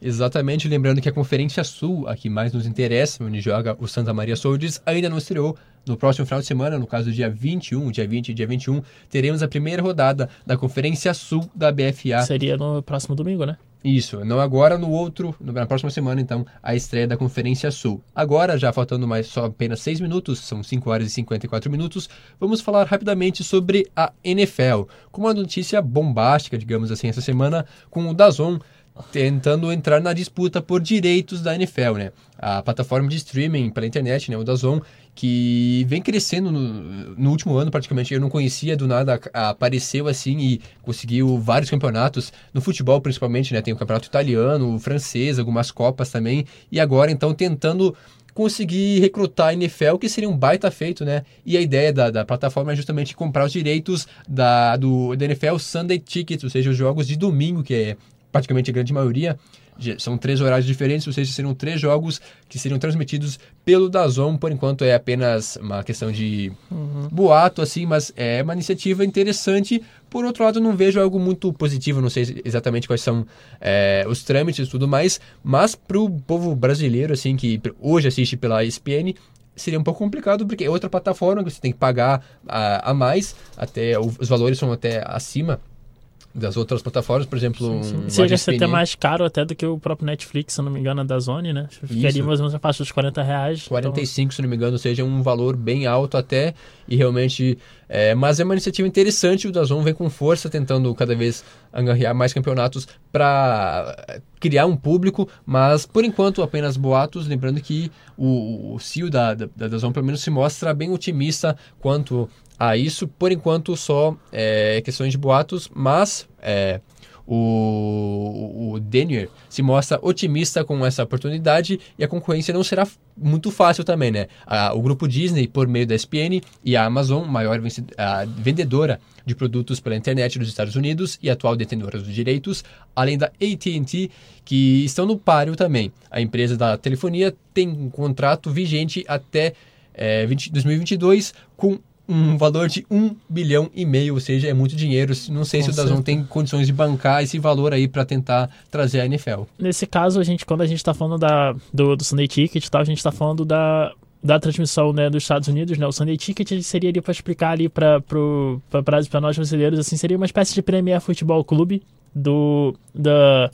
Speaker 3: Exatamente, lembrando que a Conferência Sul, a que mais nos interessa, onde joga o Santa Maria Soldiers, ainda não estreou. No próximo final de semana, no caso dia 21, dia 20 e dia 21, teremos a primeira rodada da Conferência Sul da BFA.
Speaker 4: Seria no próximo domingo, né?
Speaker 3: Isso, não agora, no outro, na próxima semana, então, a estreia da Conferência Sul. Agora, já faltando mais só apenas 6 minutos, são 5 horas e 54 minutos, vamos falar rapidamente sobre a NFL, com uma notícia bombástica, digamos assim, essa semana, com o Dazon tentando entrar na disputa por direitos da NFL, né? A plataforma de streaming pela internet, né, o DAZN, que vem crescendo no, no, último ano praticamente. Eu não conhecia, do nada apareceu assim e conseguiu vários campeonatos, no futebol principalmente, né? Tem o campeonato italiano, o francês, algumas copas também, e agora então tentando conseguir recrutar a NFL, que seria um baita feito, né? E a ideia da, da plataforma é justamente comprar os direitos da, do, da NFL Sunday Tickets, ou seja, os jogos de domingo, que é praticamente a grande maioria, são três horários diferentes, ou seja, seriam três jogos que seriam transmitidos pelo Dazon. Por enquanto é apenas uma questão de uhum. boato, assim, mas é uma iniciativa interessante. Por outro lado, não vejo algo muito positivo, não sei exatamente quais são é, os trâmites e tudo mais, mas para o povo brasileiro, assim, que hoje assiste pela ESPN, seria um pouco complicado porque é outra plataforma que você tem que pagar a, a mais, até os valores são até acima das outras plataformas, por exemplo.
Speaker 4: Sim, sim. Chega a ser até mais caro até do que o próprio Netflix, se não me engano, da Zone, né? Ficaria mais ou menos a faixa dos 40 reais.
Speaker 3: 45, então... se não me engano, seja, um valor bem alto até. E realmente. É, mas é uma iniciativa interessante, o Dazon vem com força, tentando cada vez angariar mais campeonatos para criar um público, mas por enquanto apenas boatos. Lembrando que o, o CEO da, da, da Dazon pelo menos se mostra bem otimista quanto a isso. Por enquanto, só é, questões de boatos, mas é, o, o Denier se mostra otimista com essa oportunidade e a concorrência não será muito fácil também, né? A, o grupo Disney, por meio da ESPN, e a Amazon, maior a vendedora de produtos pela internet dos Estados Unidos e atual detentora dos direitos, além da AT&T, que estão no páreo também. A empresa da telefonia tem um contrato vigente até é, 20, 2022 com um valor de um bilhão e meio, ou seja, é muito dinheiro. Não sei Com se o Dazon tem condições de bancar esse valor aí para tentar trazer a NFL.
Speaker 4: Nesse caso, a gente, quando a gente está falando da, do, do Sunday Ticket e tal, a gente está falando da, da transmissão né, dos Estados Unidos, né, o Sunday Ticket seria ali para explicar ali para nós brasileiros, assim, seria uma espécie de Premier Futebol Clube do da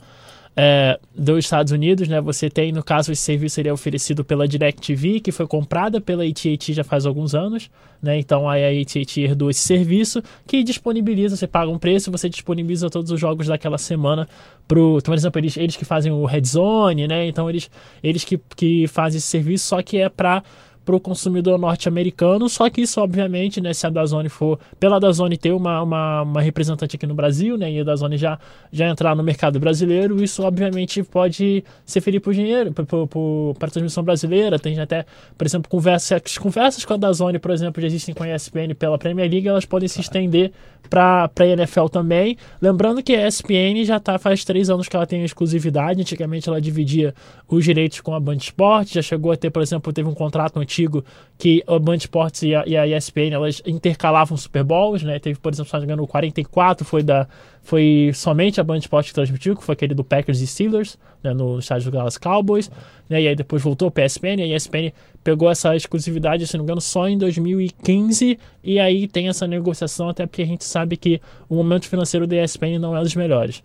Speaker 4: é, dos Estados Unidos, né? Você tem, no caso, esse serviço seria oferecido pela DirecTV, que foi comprada pela AT&T já faz alguns anos, né? Então a AT&T herdou esse serviço que disponibiliza, você paga um preço, você disponibiliza todos os jogos daquela semana pro, por exemplo, eles, eles que fazem o Red Zone, né? Então eles, eles que, que fazem esse serviço, só que é para para o consumidor norte-americano, só que isso, obviamente, né, se a Dazone for, pela Dazone ter uma, uma, uma, representante aqui no Brasil, né, e a Dazone já, já entrar no mercado brasileiro, isso, obviamente, pode ser ferir por dinheiro, para a transmissão brasileira, tem até, por exemplo, conversas, conversas com a Dazone, por exemplo, já existem com a ESPN pela Premier League, elas podem se estender para a NFL também, lembrando que a ESPN já está faz três anos que ela tem exclusividade, antigamente ela dividia os direitos com a Band Esporte, já chegou a ter, por exemplo, teve um contrato antigo antigo que a Band Sports e a, e a ESPN elas intercalavam Super Bowls, né? Teve, por exemplo, se não me engano, o 44 foi da foi somente a Band Sports que transmitiu, que foi aquele do Packers e Steelers, né, no estádio do Dallas Cowboys, né? E aí depois voltou para a ESPN, e a ESPN pegou essa exclusividade, se não me engano, só em 2015, e aí tem essa negociação até porque a gente sabe que o momento financeiro da ESPN não é dos melhores.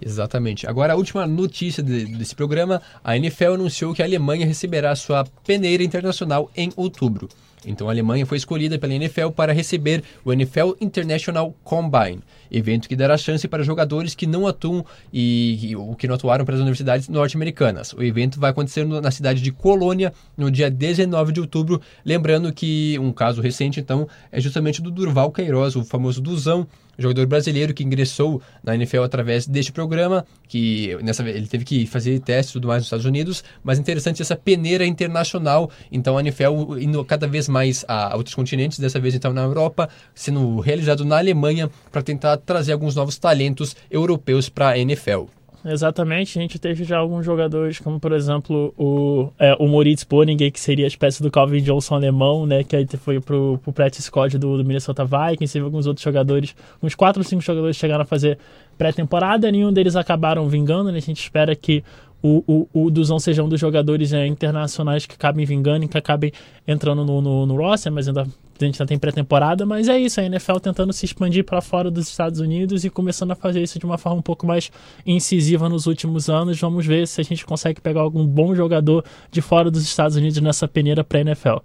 Speaker 3: Exatamente. Agora, a última notícia de, desse programa: a NFL anunciou que a Alemanha receberá sua peneira internacional em outubro. Então, a Alemanha foi escolhida pela NFL para receber o NFL International Combine, evento que dará chance para jogadores que não atuam e, ou que não atuaram para as universidades norte-americanas. O evento vai acontecer na cidade de Colônia no dia 19 de outubro. Lembrando que um caso recente, então, é justamente do Durval Queiroz, o famoso Duzão, jogador brasileiro que ingressou na NFL através deste programa, que nessa ele teve que fazer testes e tudo mais nos Estados Unidos, mas interessante essa peneira internacional, então a NFL indo cada vez mais a outros continentes, dessa vez então na Europa, sendo realizado na Alemanha para tentar trazer alguns novos talentos europeus para a NFL.
Speaker 4: Exatamente, a gente teve já alguns jogadores, como por exemplo o, é, o Moritz Poninger, que seria a espécie do Calvin Johnson alemão, né? Que aí foi pro, pro practice squad do, do Minnesota Vikings, teve alguns outros jogadores, uns 4 ou 5 jogadores chegaram a fazer pré-temporada, nenhum deles acabaram vingando, né? A gente espera que o, o, o Duzão seja um dos jogadores é, internacionais que acabem vingando e que acabem entrando no, no, no roster, mas ainda a gente ainda tem pré-temporada, mas é isso, a NFL tentando se expandir para fora dos Estados Unidos e começando a fazer isso de uma forma um pouco mais incisiva nos últimos anos. Vamos ver se a gente consegue pegar algum bom jogador de fora dos Estados Unidos nessa peneira pré-NFL.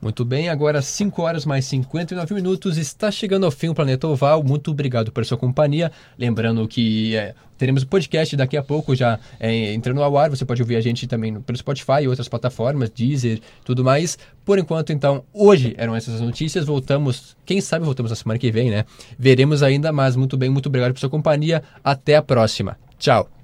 Speaker 3: Muito bem, agora 5 horas mais 59 minutos, está chegando ao fim o Planeta Oval. Muito obrigado por sua companhia. Lembrando que é, teremos o podcast daqui a pouco já é, entrando ao ar. Você pode ouvir a gente também pelo Spotify e outras plataformas, Deezer, tudo mais. Por enquanto, então, hoje eram essas as notícias. Voltamos, quem sabe voltamos na semana que vem, né? Veremos ainda, mas muito bem, muito obrigado por sua companhia. Até a próxima. Tchau.